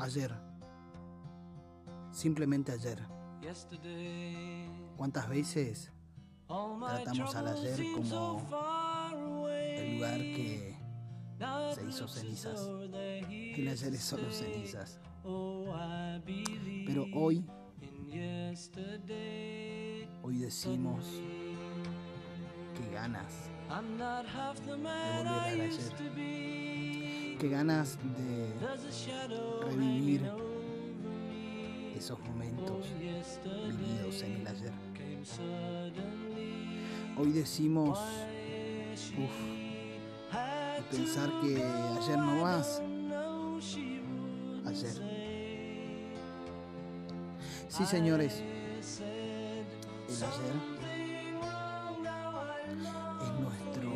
Ayer. Simplemente ayer. ¿Cuántas veces tratamos al ayer como el lugar que se hizo cenizas? El ayer es solo cenizas. Pero hoy, hoy decimos que ganas de volver al ayer. Qué ganas de revivir esos momentos vividos en el ayer. Hoy decimos, uff, pensar que ayer no más, ayer. Sí, señores, el ayer es nuestro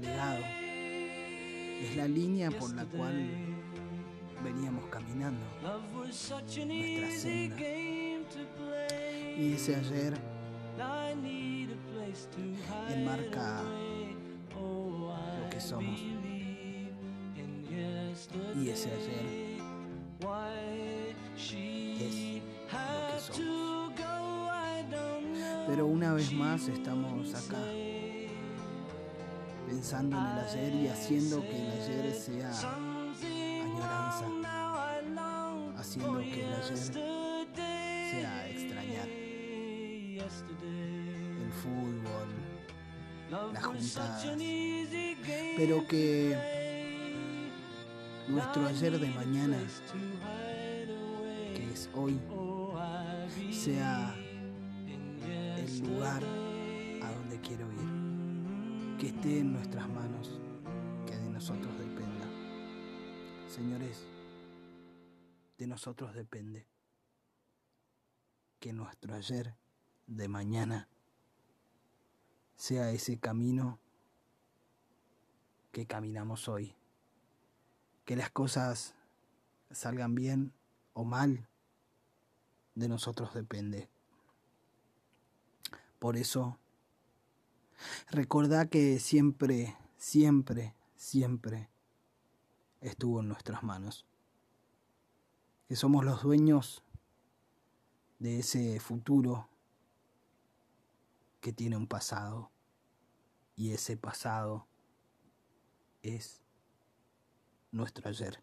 legado, es la línea por la cual veníamos caminando, nuestra senda. Y ese ayer enmarca lo que somos. Y ese ayer es lo que somos. Pero una vez más estamos acá pensando en el ayer y haciendo que el ayer sea haciendo que el ayer sea extrañar el fútbol, las juntadas, pero que nuestro ayer de mañana, que es hoy, sea el lugar a donde quiero ir, que esté en nuestras manos, que de nosotros dependa. Señores, de nosotros depende que nuestro ayer de mañana sea ese camino que caminamos hoy. Que las cosas salgan bien o mal, de nosotros depende. Por eso, recordá que siempre, siempre, siempre estuvo en nuestras manos. Que somos los dueños de ese futuro que tiene un pasado y ese pasado es nuestro ayer.